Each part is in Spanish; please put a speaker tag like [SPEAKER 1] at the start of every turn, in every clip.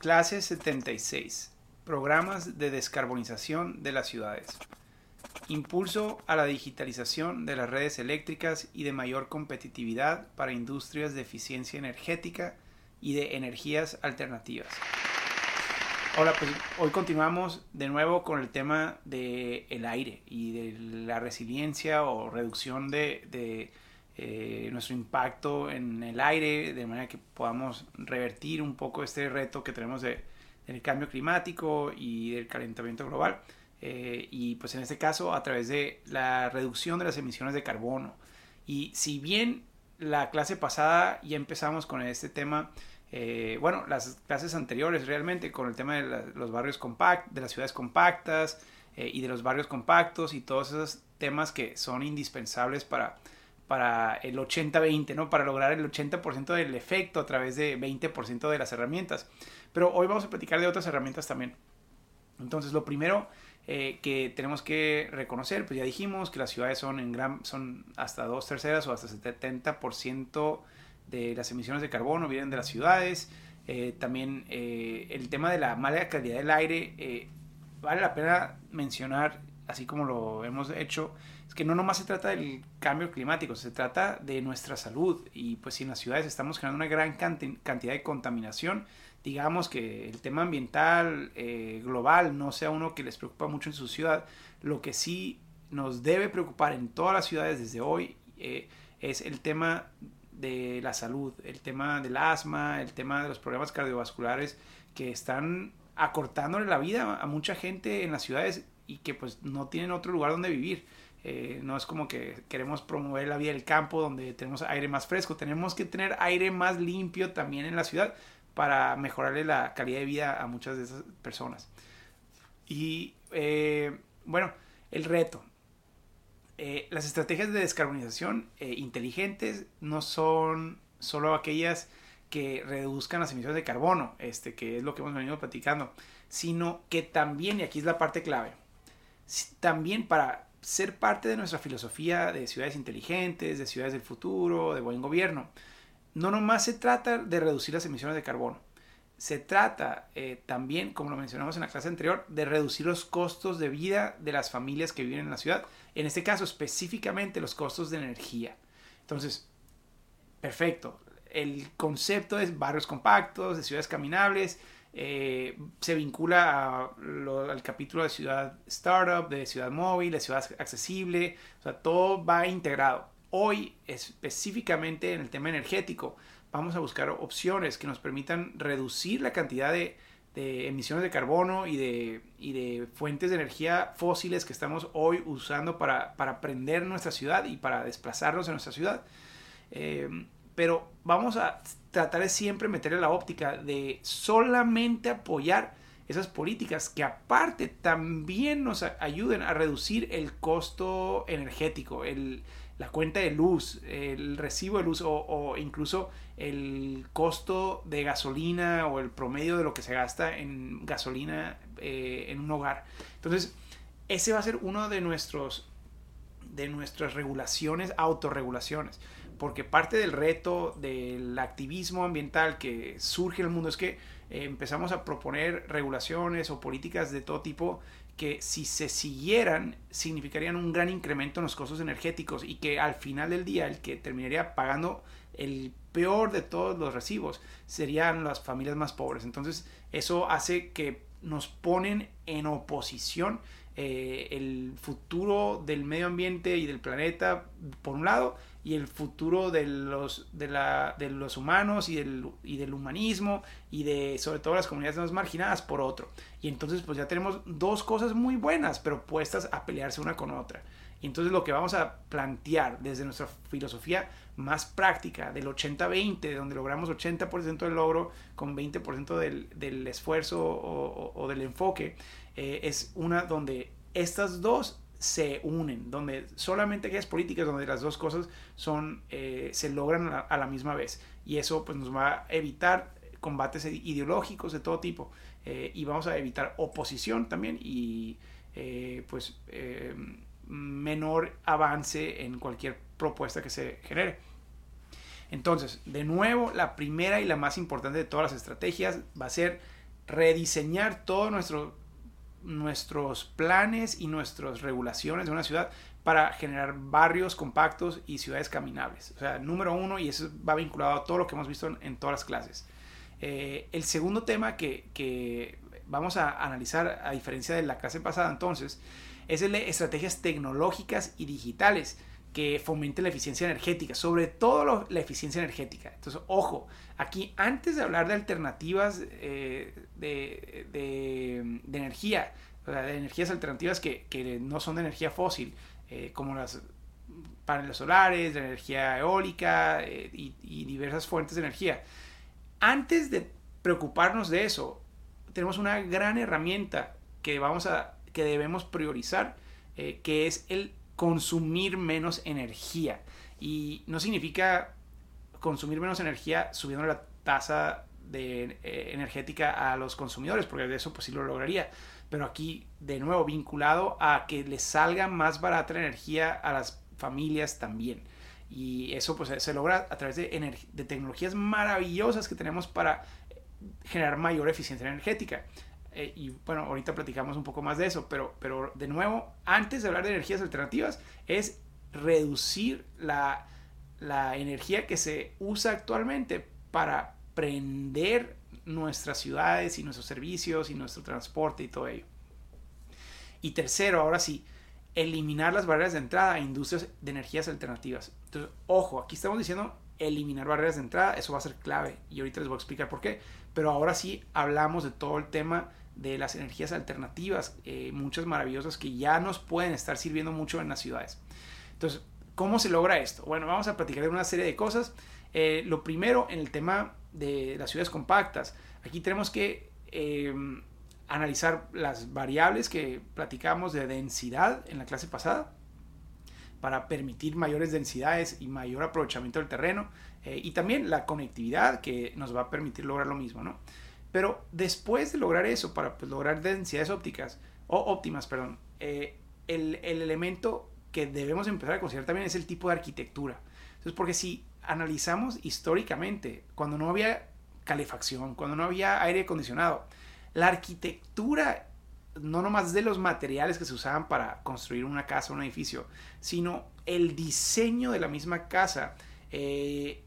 [SPEAKER 1] Clase 76. Programas de descarbonización de las ciudades. Impulso a la digitalización de las redes eléctricas y de mayor competitividad para industrias de eficiencia energética y de energías alternativas. Hola, pues hoy continuamos de nuevo con el tema del el aire y de la resiliencia o reducción de, de eh, nuestro impacto en el aire, de manera que podamos revertir un poco este reto que tenemos de, del cambio climático y del calentamiento global. Eh, y pues en este caso a través de la reducción de las emisiones de carbono. Y si bien la clase pasada ya empezamos con este tema, eh, bueno, las clases anteriores realmente con el tema de los barrios compactos, de las ciudades compactas y de los barrios compactos y todos esos temas que son indispensables para para el 80-20, ¿no? Para lograr el 80% del efecto a través de 20% de las herramientas. Pero hoy vamos a platicar de otras herramientas también. Entonces, lo primero eh, que tenemos que reconocer, pues ya dijimos que las ciudades son, en gran, son hasta dos terceras o hasta 70% de las emisiones de carbono vienen de las ciudades. Eh, también eh, el tema de la mala calidad del aire, vale la pena mencionar, así como lo hemos hecho, es que no nomás se trata del cambio climático, se trata de nuestra salud. Y pues si en las ciudades estamos generando una gran cantidad de contaminación, digamos que el tema ambiental eh, global no sea uno que les preocupa mucho en su ciudad, lo que sí nos debe preocupar en todas las ciudades desde hoy eh, es el tema de la salud, el tema del asma, el tema de los problemas cardiovasculares que están acortándole la vida a mucha gente en las ciudades y que pues no tienen otro lugar donde vivir. Eh, no es como que queremos promover la vida del campo donde tenemos aire más fresco. Tenemos que tener aire más limpio también en la ciudad para mejorarle la calidad de vida a muchas de esas personas. Y eh, bueno, el reto. Eh, las estrategias de descarbonización inteligentes no son solo aquellas que reduzcan las emisiones de carbono, este, que es lo que hemos venido platicando, sino que también, y aquí es la parte clave, también para ser parte de nuestra filosofía de ciudades inteligentes, de ciudades del futuro, de buen gobierno. No nomás se trata de reducir las emisiones de carbono, se trata eh, también, como lo mencionamos en la clase anterior, de reducir los costos de vida de las familias que viven en la ciudad. En este caso, específicamente los costos de energía. Entonces, perfecto. El concepto es barrios compactos, de ciudades caminables, eh, se vincula al capítulo de ciudad startup, de ciudad móvil, de ciudad accesible, o sea, todo va integrado. Hoy, específicamente en el tema energético, vamos a buscar opciones que nos permitan reducir la cantidad de, emisiones de carbono y de, fuentes de energía fósiles que estamos hoy usando para, para prender nuestra ciudad y para desplazarnos en nuestra ciudad. Eh, pero vamos a tratar de siempre meterle la óptica de solamente apoyar esas políticas que aparte también nos ayuden a reducir el costo energético, el, la cuenta de luz, el recibo de luz o, incluso el costo de gasolina o el promedio de lo que se gasta en gasolina eh, en un hogar. Entonces, ese va a ser uno de nuestros de nuestras regulaciones, autorregulaciones porque parte del reto del activismo ambiental que surge en el mundo es que eh, empezamos a proponer regulaciones o políticas de todo tipo que si se siguieran significarían un gran incremento en los costos energéticos y que al final del día el que terminaría pagando el peor de todos los recibos serían las familias más pobres. Entonces eso hace que nos ponen en oposición eh, el futuro del medio ambiente y del planeta por un lado y el futuro de los, de, la, de los humanos y del, y del humanismo y de sobre todo las comunidades más marginadas por otro. Y entonces pues ya tenemos dos cosas muy buenas, pero puestas a pelearse una con otra. Y entonces lo que vamos a plantear desde nuestra filosofía más práctica del 80-20, donde logramos 80% del logro con 20% del, del esfuerzo o, del enfoque, eh, es una donde estas dos se unen, donde solamente aquellas políticas donde las dos cosas son, eh, se logran a la, misma vez. Y eso pues, nos va a evitar combates ideológicos de todo tipo eh, y vamos a evitar oposición también y pues menor avance en cualquier propuesta que se genere. Entonces, de nuevo, la primera y la más importante de todas las estrategias va a ser rediseñar todos nuestro, nuestros planes y nuestras regulaciones de una ciudad para generar barrios compactos y ciudades caminables. O sea, número uno, y eso va vinculado a todo lo que hemos visto en, todas las clases. Eh, el segundo tema que, que, vamos a analizar, a diferencia de la clase pasada entonces, es el de estrategias tecnológicas y digitales que fomenten la eficiencia energética, sobre todo la eficiencia energética. Entonces, ojo, aquí antes de hablar de alternativas eh, de, de, de, energía, o sea, de energías alternativas que, que, no son de energía fósil, eh, como las paneles solares, de energía eólica eh, y, y diversas fuentes de energía, antes de preocuparnos de eso, tenemos una gran herramienta que, vamos a, que debemos priorizar, que es el consumir menos energía. Y no significa consumir menos energía subiendo la tasa de, eh, energética a los consumidores, porque de eso pues sí lo lograría. Pero aquí, de nuevo, vinculado a que les salga más barata la energía a las familias también. Y eso pues se logra a través de, de tecnologías maravillosas que tenemos para generar mayor eficiencia energética. Eh, y bueno, ahorita platicamos un poco más de eso, pero, pero de nuevo, antes de hablar de energías alternativas, es reducir la, la energía que se usa actualmente para prender nuestras ciudades y nuestros servicios y nuestro transporte y todo ello. Y tercero, ahora sí, eliminar las barreras de entrada a industrias de energías alternativas. Entonces, ojo, aquí estamos diciendo eliminar barreras de entrada, eso va a ser clave y ahorita les voy a explicar por qué. Pero ahora sí hablamos de todo el tema de las energías alternativas, eh, muchas maravillosas que ya nos pueden estar sirviendo mucho en las ciudades. Entonces, ¿cómo se logra esto? Bueno, vamos a platicar de una serie de cosas. Eh, lo primero, en el tema de las ciudades compactas, aquí tenemos que eh, analizar las variables que platicamos de densidad en la clase pasada para permitir mayores densidades y mayor aprovechamiento del terreno y también la conectividad que nos va a permitir lograr lo mismo, ¿no? Pero después de lograr eso, para pues, lograr densidades ópticas, o óptimas, perdón, eh, el, el, elemento que debemos empezar a considerar también es el tipo de arquitectura. Entonces, porque si analizamos históricamente, cuando no había calefacción, cuando no había aire acondicionado, la arquitectura, no nomás de los materiales que se usaban para construir una casa un edificio, sino el diseño de la misma casa, eh,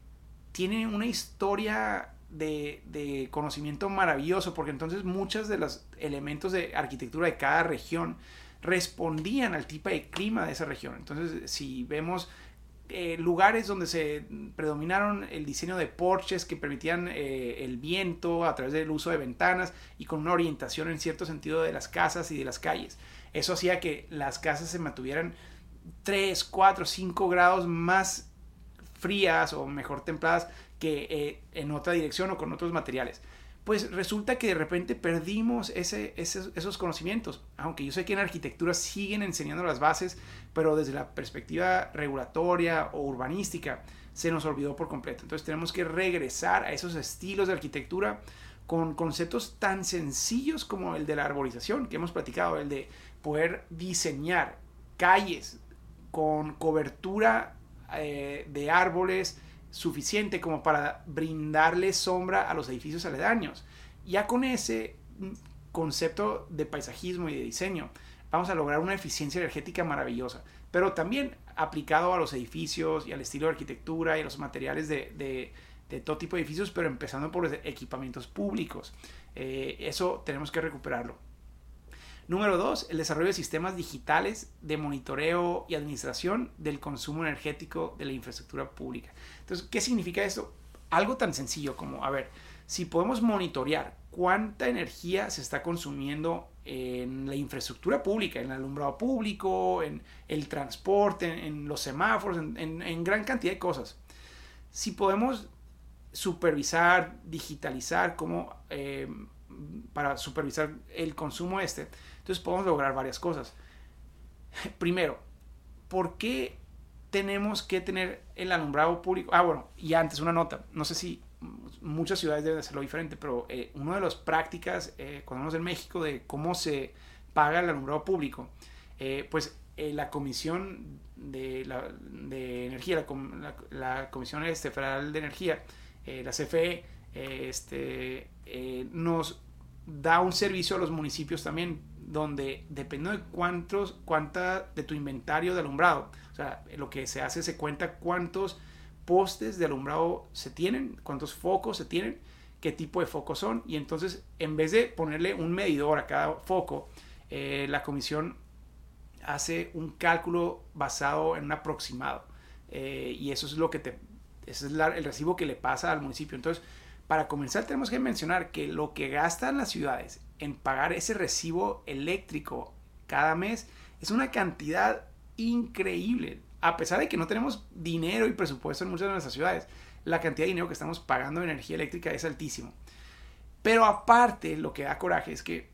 [SPEAKER 1] tiene una historia de, conocimiento maravilloso, porque entonces muchos de los elementos de arquitectura de cada región respondían al tipo de clima de esa región. Entonces, si vemos eh, lugares donde se predominaron el diseño de porches que permitían eh, el viento a través del uso de ventanas y con una orientación en cierto sentido de las casas y de las calles. Eso hacía que las casas se mantuvieran 3, 4, 5 grados más frías o mejor templadas que eh, en otra dirección o con otros materiales. Pues resulta que de repente perdimos esos conocimientos, aunque yo sé que en arquitectura siguen enseñando las bases, pero desde la perspectiva regulatoria o urbanística se nos olvidó por completo. Entonces tenemos que regresar a esos estilos de arquitectura con conceptos tan sencillos como el de la arborización que hemos platicado, el de poder diseñar calles con cobertura eh, de árboles, suficiente como para brindarle sombra a los edificios aledaños. Ya con ese concepto de paisajismo y de diseño, vamos a lograr una eficiencia energética maravillosa, pero también aplicado a los edificios y al estilo de arquitectura y a los materiales de, todo tipo de edificios, pero empezando por los equipamientos públicos. Eh, eso tenemos que recuperarlo. Número dos, el desarrollo de sistemas digitales de monitoreo y administración del consumo energético de la infraestructura pública. Entonces, ¿qué significa esto? Algo tan sencillo como, a ver, si podemos monitorear cuánta energía se está consumiendo en la infraestructura pública, en el alumbrado público, en el transporte, en, los semáforos, en, gran cantidad de cosas. Si podemos supervisar, digitalizar cómo, eh, para supervisar el consumo este, entonces podemos lograr varias cosas. Primero, ¿por qué tenemos que tener el alumbrado público? Ah, bueno, y antes una nota. No sé si muchas ciudades deben hacerlo diferente, pero eh, una de las prácticas, eh, cuando hablamos en México, de cómo se paga el alumbrado público, eh, pues eh, la Comisión de, la, de Energía, la, la, Comisión este, Federal de Energía, la CFE, este, nos da un servicio a los municipios también, donde dependiendo de cuántos, cuánta de tu inventario de alumbrado, o sea, lo que se hace se cuenta cuántos postes de alumbrado se tienen, cuántos focos se tienen, qué tipo de focos son, y entonces en vez de ponerle un medidor a cada foco, eh, la comisión hace un cálculo basado en un aproximado. Eh, y eso es lo que te, ese es el recibo que le pasa al municipio. Entonces, para comenzar tenemos que mencionar que lo que gastan las ciudades en pagar ese recibo eléctrico cada mes es una cantidad increíble. A pesar de que no tenemos dinero y presupuesto en muchas de nuestras ciudades, la cantidad de dinero que estamos pagando de energía eléctrica es altísimo. Pero aparte, lo que da coraje es que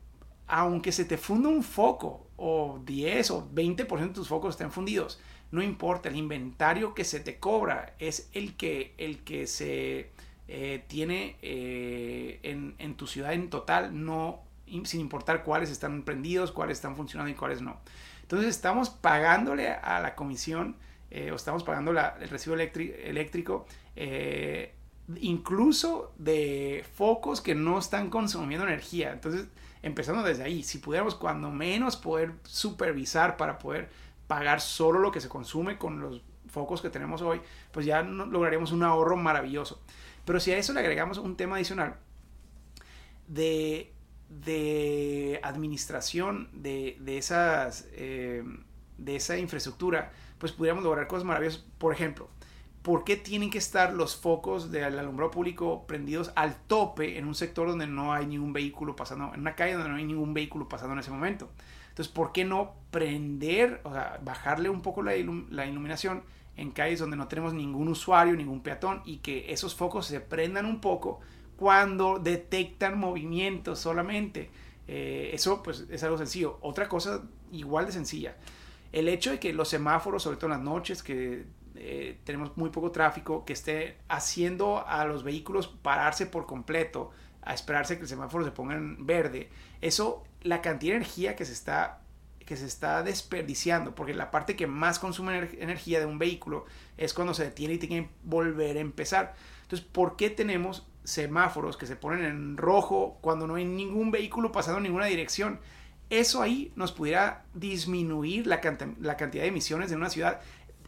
[SPEAKER 1] aunque se te funda un foco o 10 o 20% de tus focos estén fundidos, no importa, el inventario que se te cobra es el que, el que se eh, tiene eh, en, en, tu ciudad en total, no, sin importar cuáles están prendidos, cuáles están funcionando y cuáles no. Entonces estamos pagándole a la comisión eh, o estamos pagando el recibo eléctrico incluso de focos que no están consumiendo energía. Entonces, empezando desde ahí, si pudiéramos cuando menos poder supervisar para poder pagar solo lo que se consume con los focos que tenemos hoy, pues ya lograríamos un ahorro maravilloso. Pero si a eso le agregamos un tema adicional de, de administración de, de esas, eh, de esa infraestructura, pues pudiéramos lograr cosas maravillosas. Por ejemplo, ¿por qué tienen que estar los focos del alumbrado público prendidos al tope en un sector donde no hay ningún vehículo pasando, en una calle donde no hay ningún vehículo pasando en ese momento? Entonces, ¿por qué no prender, o sea, bajarle un poco la, la iluminación en calles donde no tenemos ningún usuario, ningún peatón y que esos focos se prendan un poco cuando detectan movimientos solamente. Eh, eso pues es algo sencillo. Otra cosa igual de sencilla. El hecho de que los semáforos, sobre todo en las noches, que eh, tenemos muy poco tráfico, que esté haciendo a los vehículos pararse por completo, a esperarse que el semáforo se ponga en verde, eso, la cantidad de energía que se está que se está desperdiciando, porque la parte que más consume energía de un vehículo es cuando se detiene y tiene que volver a empezar. Entonces, ¿por qué tenemos semáforos que se ponen en rojo cuando no hay ningún vehículo pasando en ninguna dirección? Eso ahí nos pudiera disminuir la, la cantidad de emisiones de una ciudad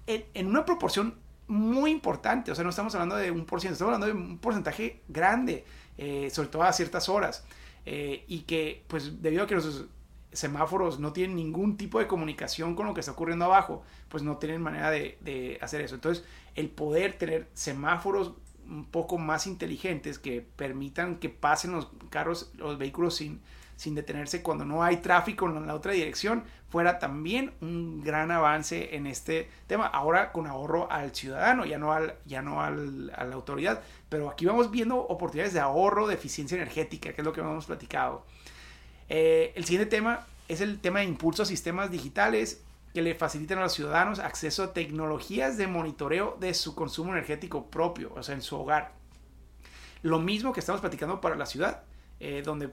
[SPEAKER 1] en, una proporción muy importante. O sea, no estamos hablando de un por ciento, estamos hablando de un porcentaje grande, eh, sobre todo a ciertas horas. Eh, y que, pues, debido a que los semáforos no tienen ningún tipo de comunicación con lo que está ocurriendo abajo, pues no tienen manera de, hacer eso. Entonces, el poder tener semáforos un poco más inteligentes que permitan que pasen los carros, los vehículos sin, sin detenerse cuando no hay tráfico en la otra dirección, fuera también un gran avance en este tema. Ahora con ahorro al ciudadano, ya no, al, ya no al, a la autoridad, pero aquí vamos viendo oportunidades de ahorro, de eficiencia energética, que es lo que hemos platicado. Eh, el siguiente tema es el tema de impulso a sistemas digitales que le faciliten a los ciudadanos acceso a tecnologías de monitoreo de su consumo energético propio, o sea, en su hogar. Lo mismo que estamos platicando para la ciudad, eh, donde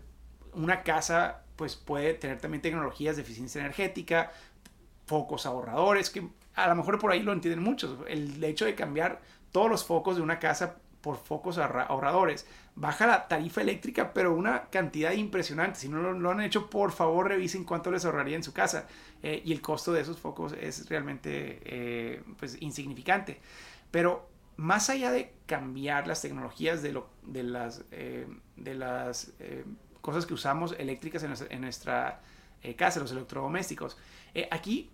[SPEAKER 1] una casa pues puede tener también tecnologías de eficiencia energética, focos ahorradores, que a lo mejor por ahí lo entienden muchos. El hecho de cambiar todos los focos de una casa por focos ahorradores. Baja la tarifa eléctrica, pero una cantidad impresionante. Si no lo, han hecho, por favor revisen cuánto les ahorraría en su casa. Eh, y el costo de esos focos es realmente eh, pues, insignificante. Pero más allá de cambiar las tecnologías de, lo, de las, eh, de las cosas que usamos eléctricas en nuestra, en nuestra casa, los electrodomésticos, aquí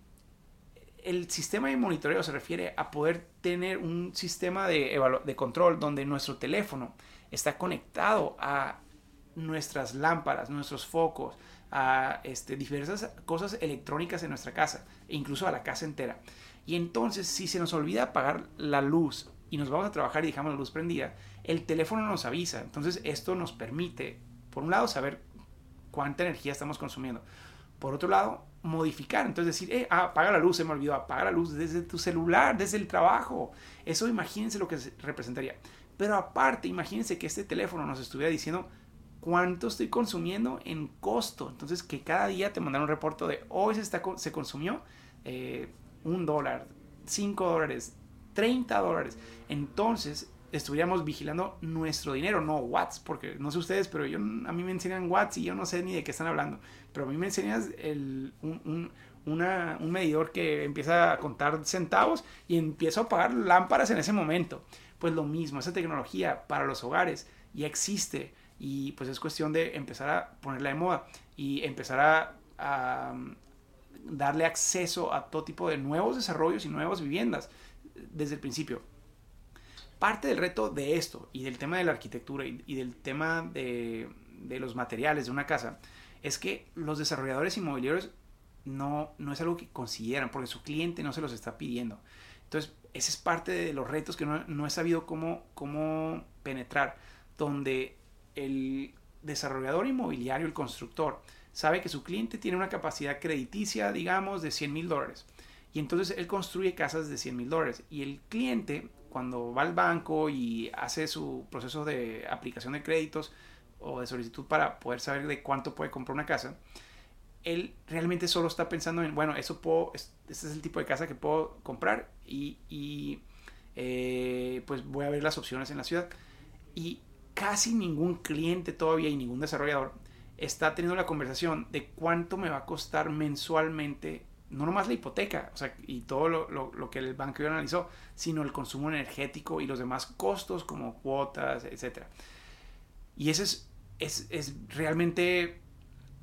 [SPEAKER 1] el sistema de monitoreo se refiere a poder tener un sistema de, control donde nuestro teléfono está conectado a nuestras lámparas, nuestros focos, a este, diversas cosas electrónicas en nuestra casa, e incluso a la casa entera. Y entonces, si se nos olvida apagar la luz y nos vamos a trabajar y dejamos la luz prendida, el teléfono nos avisa. Entonces, esto nos permite, por un lado, saber cuánta energía estamos consumiendo. Por otro lado, modificar. Entonces decir, eh, ah, apaga la luz, se me olvidó, apaga la luz desde tu celular, desde el trabajo. Eso imagínense lo que representaría. Pero aparte, imagínense que este teléfono nos estuviera diciendo cuánto estoy consumiendo en costo. Entonces que cada día te mandaron un reporte de hoy se, se consumió eh, un dólar, cinco dólares, 30 dólares. Entonces estuviéramos vigilando nuestro dinero, no watts, porque no sé ustedes, pero yo, a mí me enseñan watts y yo no sé ni de qué están hablando, pero a mí me enseñas el, un, un medidor que empieza a contar centavos y empiezo a apagar lámparas en ese momento. Pues lo mismo, esa tecnología para los hogares ya existe y pues es cuestión de empezar a ponerla de moda y empezar a, a darle acceso a todo tipo de nuevos desarrollos y nuevas viviendas desde el principio. Parte del reto de esto y del tema de la arquitectura y, del tema de, de, los materiales de una casa es que los desarrolladores inmobiliarios no, no es algo que consideran porque su cliente no se los está pidiendo. Entonces, ese es parte de los retos que no, no he sabido cómo, cómo penetrar, donde el desarrollador inmobiliario, el constructor, sabe que su cliente tiene una capacidad crediticia, digamos, de 100 mil dólares. Y entonces él construye casas de 100 mil dólares. Y el cliente, cuando va al banco y hace su proceso de aplicación de créditos o de solicitud para poder saber de cuánto puede comprar una casa, él realmente solo está pensando en, bueno, eso puedo, este es el tipo de casa que puedo comprar y, eh, pues voy a ver las opciones en la ciudad. Y casi ningún cliente todavía y ningún desarrollador está teniendo la conversación de cuánto me va a costar mensualmente, no nomás la hipoteca o sea, y todo lo, lo, que el banco ya analizó, sino el consumo energético y los demás costos como cuotas, etc. Y ese es, es, es realmente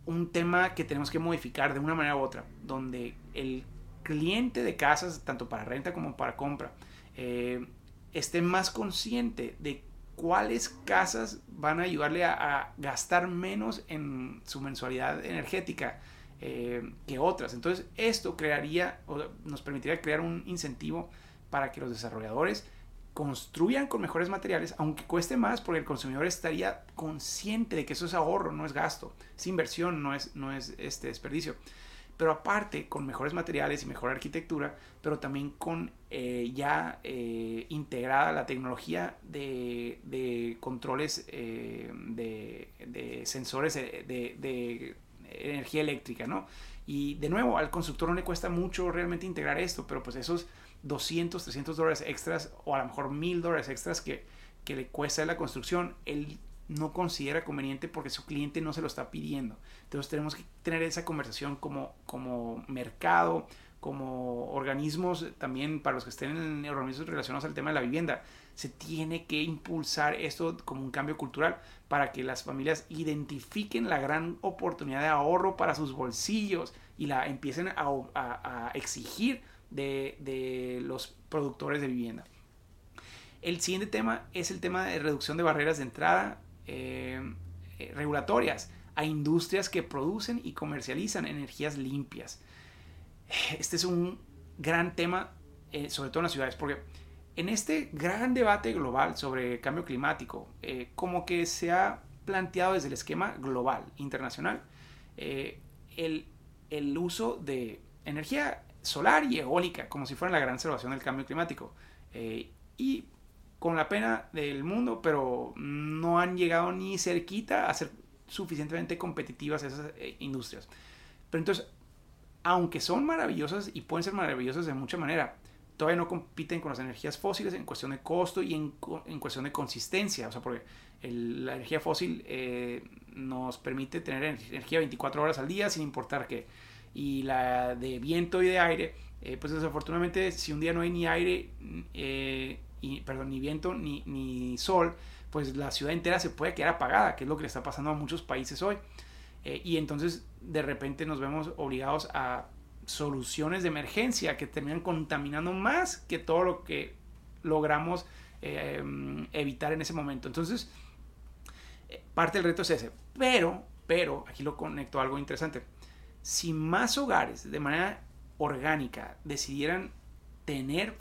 [SPEAKER 1] un tema que tenemos que modificar de una manera u otra, donde el cliente de casas, tanto para renta como para compra, eh, esté más consciente de cuáles casas van a ayudarle a, gastar menos en su mensualidad energética eh, que otras. Entonces esto crearía o nos permitiría crear un incentivo para que los desarrolladores construyan con mejores materiales, aunque cueste más, porque el consumidor estaría consciente de que eso es ahorro, no es gasto, es inversión, no es, no es este desperdicio pero aparte con mejores materiales y mejor arquitectura, pero también con eh, ya eh, integrada la tecnología de, controles de, sensores de, energía eléctrica, ¿no? Y de nuevo, al constructor no le cuesta mucho realmente integrar esto, pero pues esos 200, 300 dólares extras o a lo mejor 1000 dólares extras que, que le cuesta la construcción, él no considera conveniente porque su cliente no se lo está pidiendo. Entonces tenemos que tener esa conversación como, como mercado, como organismos, también para los que estén en organismos relacionados al tema de la vivienda. Se tiene que impulsar esto como un cambio cultural para que las familias identifiquen la gran oportunidad de ahorro para sus bolsillos y la empiecen a, exigir de, de los productores de vivienda. El siguiente tema es el tema de reducción de barreras de entrada eh, eh, regulatorias a industrias que producen y comercializan energías limpias. Este es un gran tema, eh, sobre todo en las ciudades, porque en este gran debate global sobre cambio climático, como que se ha planteado desde el esquema global, internacional, el, el, uso de energía solar y eólica, como si fuera la gran salvación del cambio climático. y con la pena del mundo, pero no han llegado ni cerquita a ser suficientemente competitivas esas eh, industrias. Pero entonces, aunque son maravillosas y pueden ser maravillosas de mucha manera, todavía no compiten con las energías fósiles en cuestión de costo y en, cuestión de consistencia. O sea, porque la energía fósil eh, nos permite tener energía 24 horas al día sin importar qué. Y la de viento y de aire, eh, pues desafortunadamente si un día no hay ni aire, perdón, ni viento ni, ni, sol, pues la ciudad entera se puede quedar apagada, que es lo que le está pasando a muchos países hoy. Eh, y entonces de repente nos vemos obligados a soluciones de emergencia que terminan contaminando más que todo lo que logramos eh, evitar en ese momento. Entonces, eh, parte del reto es ese. Pero, pero, aquí lo conecto a algo interesante. Si más hogares de manera orgánica decidieran tener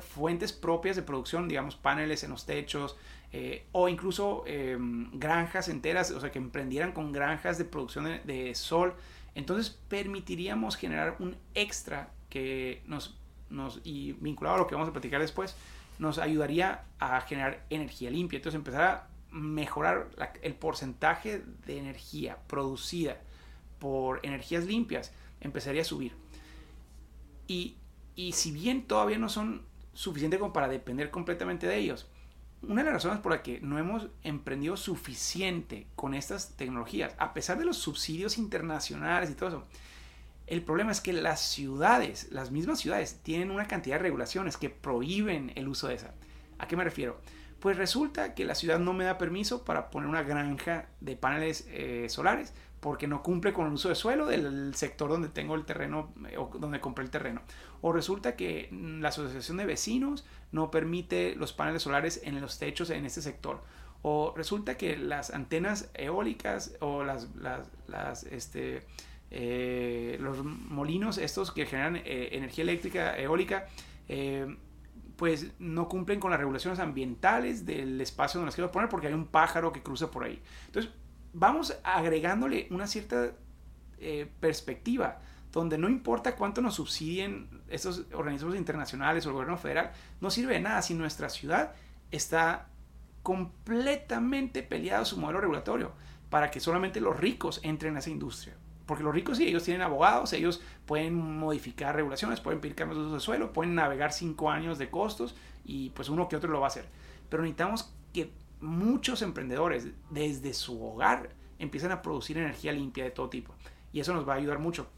[SPEAKER 1] fuentes propias de producción, digamos paneles en los techos eh, o incluso em, granjas enteras, o sea, que emprendieran con granjas de producción de, sol. Entonces permitiríamos generar un extra que nos, nos, y vinculado a lo que vamos a platicar después, nos ayudaría a generar energía limpia. Entonces empezar a mejorar el porcentaje de energía producida por energías limpias empezaría a subir. Y y si bien todavía no son suficientes como para depender completamente de ellos, una de las razones por la que no hemos emprendido suficiente con estas tecnologías, a pesar de los subsidios internacionales y todo eso, el problema es que las ciudades, las mismas ciudades, tienen una cantidad de regulaciones que prohíben el uso de esa. ¿A qué me refiero? Pues resulta que la ciudad no me da permiso para poner una granja de paneles eh, solares porque no cumple con el uso de suelo del sector donde tengo el terreno eh, o donde compré el terreno. O resulta que mm, la asociación de vecinos no permite los paneles solares en los techos en este sector. O resulta que las antenas eólicas o las, este, eh, los molinos estos que generan energía eléctrica eólica pues no cumplen con las regulaciones ambientales del espacio donde las quiero poner porque hay un pájaro que cruza por ahí. Entonces, vamos agregándole una cierta eh, perspectiva donde no importa cuánto nos subsidien estos organismos internacionales o el gobierno federal, no sirve de nada si nuestra ciudad está completamente peleada su modelo regulatorio para que solamente los ricos entren a esa industria. Porque los ricos sí, ellos tienen abogados, ellos pueden modificar regulaciones, pueden pedir cambios de uso de suelo, pueden navegar cinco años de costos y pues uno que otro lo va a hacer. Pero necesitamos que muchos emprendedores desde su hogar empiecen a producir energía limpia de todo tipo. Y eso nos va a ayudar mucho.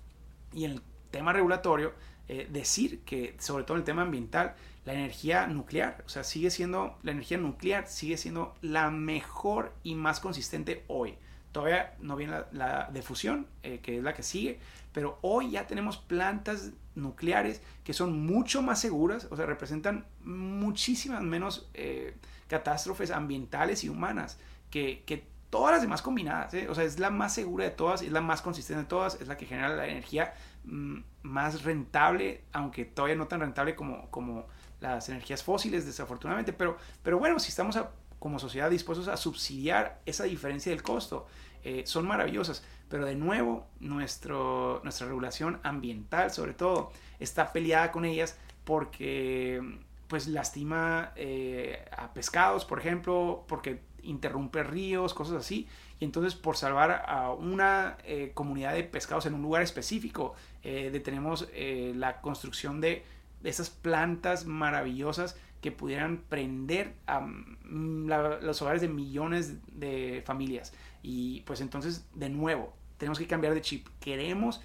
[SPEAKER 1] Y en el tema regulatorio, eh, decir que sobre todo en el tema ambiental, la energía nuclear, o sea, sigue siendo, la energía nuclear sigue siendo la mejor y más consistente hoy. Todavía no viene la, de fusión, eh, que es la que sigue, pero hoy ya tenemos plantas nucleares que son mucho más seguras, o sea, representan muchísimas menos eh, catástrofes ambientales y humanas que, todas las demás combinadas. ¿eh? O sea, es la más segura de todas, es la más consistente de todas, es la que genera la energía mm, más rentable, aunque todavía no tan rentable como, como las energías fósiles, desafortunadamente. Pero, pero bueno, si estamos como sociedad dispuestos a subsidiar esa diferencia del costo, eh, son maravillosas, pero de nuevo nuestra regulación ambiental sobre todo está peleada con ellas porque pues lastima eh, a pescados, por ejemplo, porque interrumpe ríos, cosas así. Y entonces por salvar a una eh, comunidad de pescados en un lugar específico, detenemos la construcción de esas plantas maravillosas que pudieran prender a mm, los hogares de millones de familias. Y pues entonces, de nuevo, tenemos que cambiar de chip. Queremos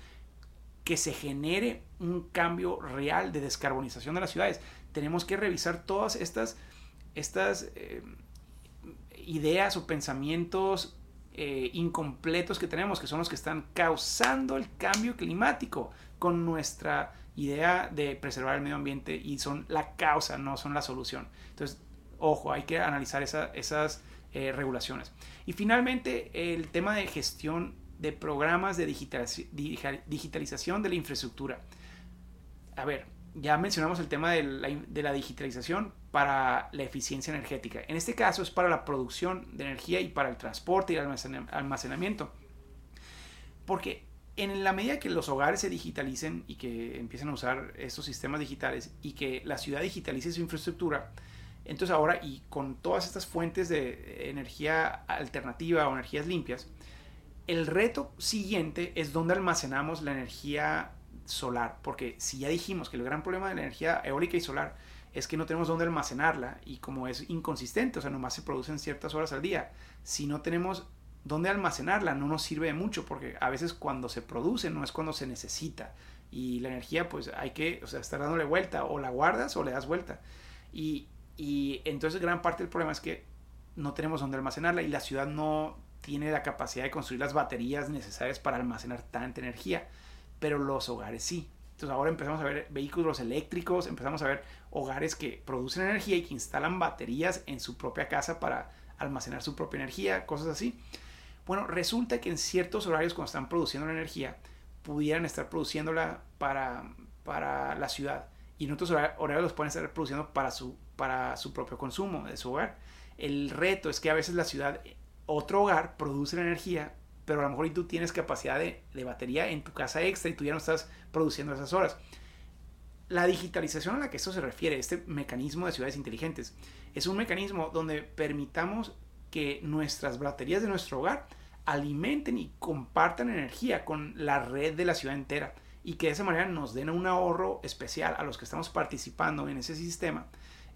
[SPEAKER 1] que se genere un cambio real de descarbonización de las ciudades. Tenemos que revisar todas estas, estas eh, ideas o pensamientos eh, incompletos que tenemos, que son los que están causando el cambio climático con nuestra idea de preservar el medio ambiente y son la causa, no son la solución. Entonces, ojo, hay que analizar esas eh, regulaciones. Y finalmente, el tema de gestión de programas de digitalización de la infraestructura. A ver, ya mencionamos el tema de la, digitalización para la eficiencia energética. En este caso es para la producción de energía y para el transporte y el almacenamiento. Porque en la medida que los hogares se digitalicen y que empiecen a usar estos sistemas digitales y que la ciudad digitalice su infraestructura, entonces ahora, y con todas estas fuentes de energía alternativa o energías limpias, el reto siguiente es dónde almacenamos la energía solar, porque si ya dijimos que el gran problema de la energía eólica y solar es que no tenemos dónde almacenarla y como es inconsistente, o sea, nomás se producen ciertas horas al día, si no tenemos dónde almacenarla no nos sirve de mucho porque a veces cuando se produce no es cuando se necesita y la energía pues hay que, o sea, estar dándole vuelta o la guardas o le das vuelta y, y entonces gran parte del problema es que no tenemos dónde almacenarla y la ciudad no tiene la capacidad de construir las baterías necesarias para almacenar tanta energía, pero los hogares sí. Entonces ahora empezamos a ver vehículos eléctricos, empezamos a ver hogares que producen energía y que instalan baterías en su propia casa para almacenar su propia energía, cosas así. Bueno, resulta que en ciertos horarios cuando están produciendo la energía, pudieran estar produciéndola para, para la ciudad y en otros horarios los pueden estar produciendo para su para su propio consumo de su hogar. El reto es que a veces la ciudad, otro hogar, produce la energía, pero a lo mejor tú tienes capacidad de, batería en tu casa extra y tú ya no estás produciendo esas horas. La digitalización a la que esto se refiere, este mecanismo de ciudades inteligentes, es un mecanismo donde permitamos que nuestras baterías de nuestro hogar alimenten y compartan energía con la red de la ciudad entera y que de esa manera nos den un ahorro especial a los que estamos participando en ese sistema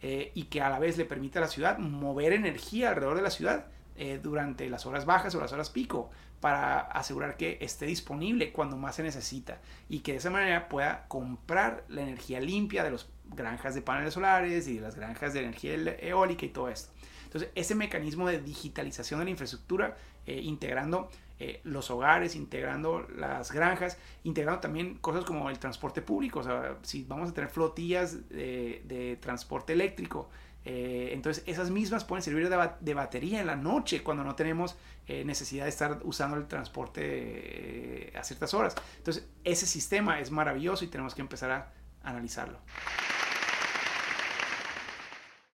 [SPEAKER 1] eh, y que a la vez le permite a la ciudad mover energía alrededor de la ciudad eh, durante las horas bajas o las horas pico para asegurar que esté disponible cuando más se necesita y que de esa manera pueda comprar la energía limpia de las granjas de paneles solares y de las granjas de energía eólica y todo esto. Entonces, ese mecanismo de digitalización de la infraestructura, eh, integrando eh, los hogares, integrando las granjas, integrando también cosas como el transporte público. O sea, si vamos a tener flotillas de, transporte eléctrico, eh, entonces esas mismas pueden servir de, batería en la noche cuando no tenemos necesidad de estar usando el transporte a ciertas horas. Entonces ese sistema es maravilloso y tenemos que empezar a analizarlo.